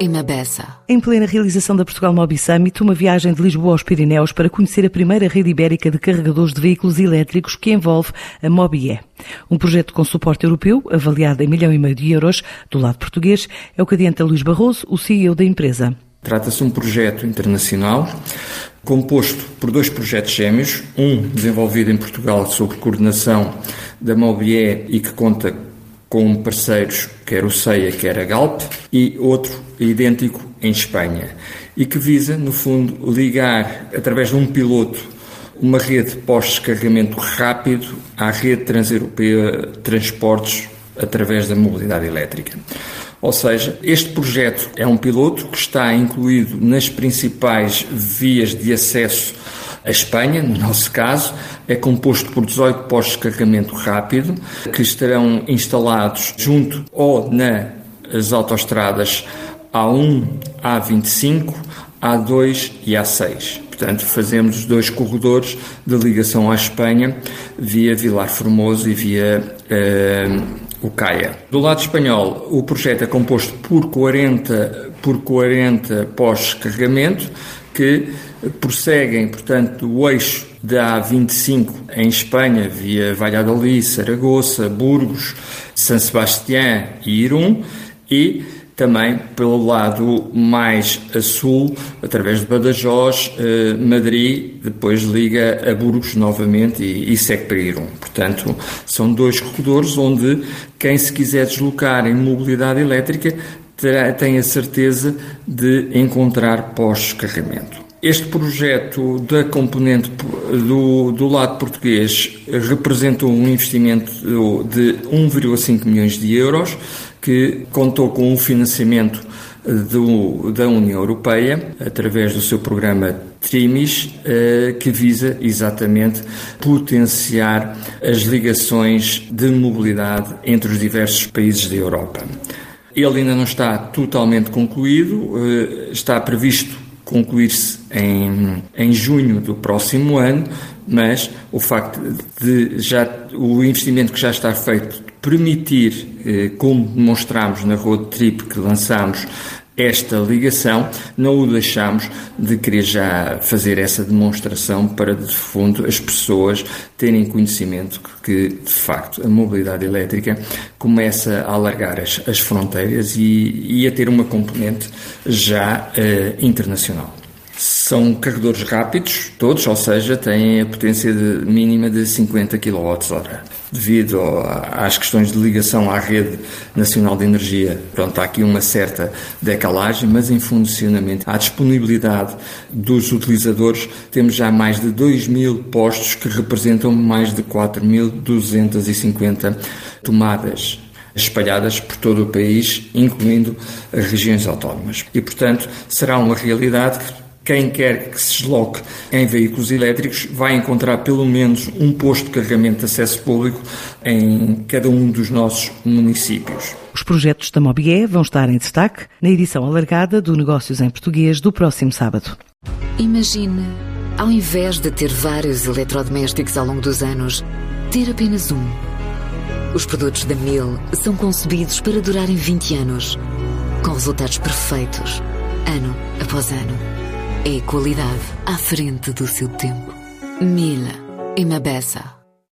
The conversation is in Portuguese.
e Mabessa. Em plena realização da Portugal Mobi Summit, uma viagem de Lisboa aos Pirineus para conhecer a primeira rede ibérica de carregadores de veículos elétricos que envolve a Mobie. Um projeto com suporte europeu, avaliado em milhão e meio de euros, do lado português, é o que adianta Luís Barroso, o CEO da empresa. Trata-se de um projeto internacional composto por dois projetos gêmeos, um desenvolvido em Portugal sob coordenação da Mobie e que conta com parceiros, quer o CEIA, quer a Galp, e outro idêntico em Espanha, e que visa, no fundo, ligar, através de um piloto, uma rede pós-descarregamento rápido à rede transeuropeia de transportes através da mobilidade elétrica. Ou seja, este projeto é um piloto que está incluído nas principais vias de acesso a Espanha, no nosso caso, é composto por 18 postos de carregamento rápido que estarão instalados junto ou nas autoestradas A1, A25, A2 e A6. Portanto, fazemos os dois corredores de ligação à Espanha via Vilar Formoso e via uh, o CAIA. Do lado espanhol, o projeto é composto por 40, por 40 postos de carregamento que prosseguem, portanto, o eixo da A25 em Espanha, via Valladolid, Saragoça, Burgos, San Sebastián e Irún, e também pelo lado mais a sul, através de Badajoz, eh, Madrid, depois liga a Burgos novamente e, e segue para Irún. Portanto, são dois corredores onde quem se quiser deslocar em mobilidade elétrica terá, tem a certeza de encontrar pós-carregamento. Este projeto da componente do, do lado português representou um investimento de 1,5 milhões de euros, que contou com um financiamento do, da União Europeia, através do seu programa TRIMIS, eh, que visa exatamente potenciar as ligações de mobilidade entre os diversos países da Europa. Ele ainda não está totalmente concluído, eh, está previsto concluir-se em, em junho do próximo ano, mas o facto de já o investimento que já está feito permitir, eh, como demonstramos na road trip que lançamos esta ligação, não o deixamos de querer já fazer essa demonstração para, de fundo, as pessoas terem conhecimento que, de facto, a mobilidade elétrica começa a alargar as, as fronteiras e, e, a ter uma componente já uh, internacional. São carregadores rápidos, todos, ou seja, têm a potência de, mínima de 50 kWh. Devido às questões de ligação à rede nacional de energia, pronto, há aqui uma certa decalagem, mas em funcionamento, à disponibilidade dos utilizadores, temos já mais de 2 mil postos que representam mais de 4.250 tomadas espalhadas por todo o país, incluindo as regiões autónomas. E, portanto, será uma realidade que quem quer que se desloque em veículos elétricos vai encontrar pelo menos um posto de carregamento de acesso público em cada um dos nossos municípios. Os projetos da Mobie vão estar em destaque na edição alargada do Negócios em Português do próximo sábado. Imagine, ao invés de ter vários eletrodomésticos ao longo dos anos, ter apenas um. Os produtos da Mil são concebidos para durarem 20 anos, com resultados perfeitos, ano após ano. É qualidade à frente do seu tempo. Mila e Mabessa.